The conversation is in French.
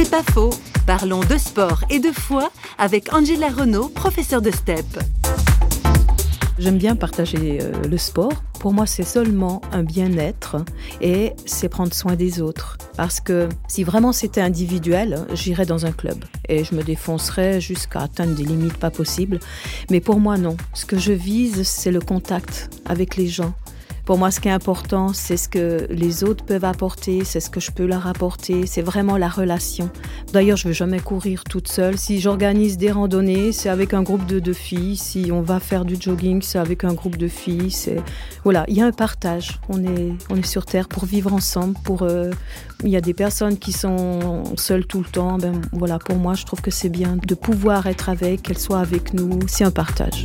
C'est pas faux. Parlons de sport et de foi avec Angela Renault, professeure de STEP. J'aime bien partager euh, le sport. Pour moi, c'est seulement un bien-être et c'est prendre soin des autres. Parce que si vraiment c'était individuel, j'irais dans un club et je me défoncerais jusqu'à atteindre des limites pas possibles. Mais pour moi, non. Ce que je vise, c'est le contact avec les gens. Pour moi, ce qui est important, c'est ce que les autres peuvent apporter, c'est ce que je peux leur apporter, c'est vraiment la relation. D'ailleurs, je ne veux jamais courir toute seule. Si j'organise des randonnées, c'est avec un groupe de, filles. Si on va faire du jogging, c'est avec un groupe de filles. Voilà, il y a un partage. On est, on est sur terre pour vivre ensemble. Euh, il y a des personnes qui sont seules tout le temps. Ben voilà, pour moi, je trouve que c'est bien de pouvoir être avec, qu'elles soient avec nous. C'est un partage.